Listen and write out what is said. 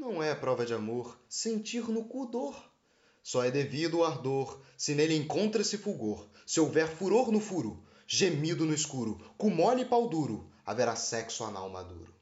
Não é prova de amor sentir no cu dor. Só é devido o ardor se nele encontra-se fulgor. Se houver furor no furo, gemido no escuro, cu mole e pau duro, haverá sexo anal maduro.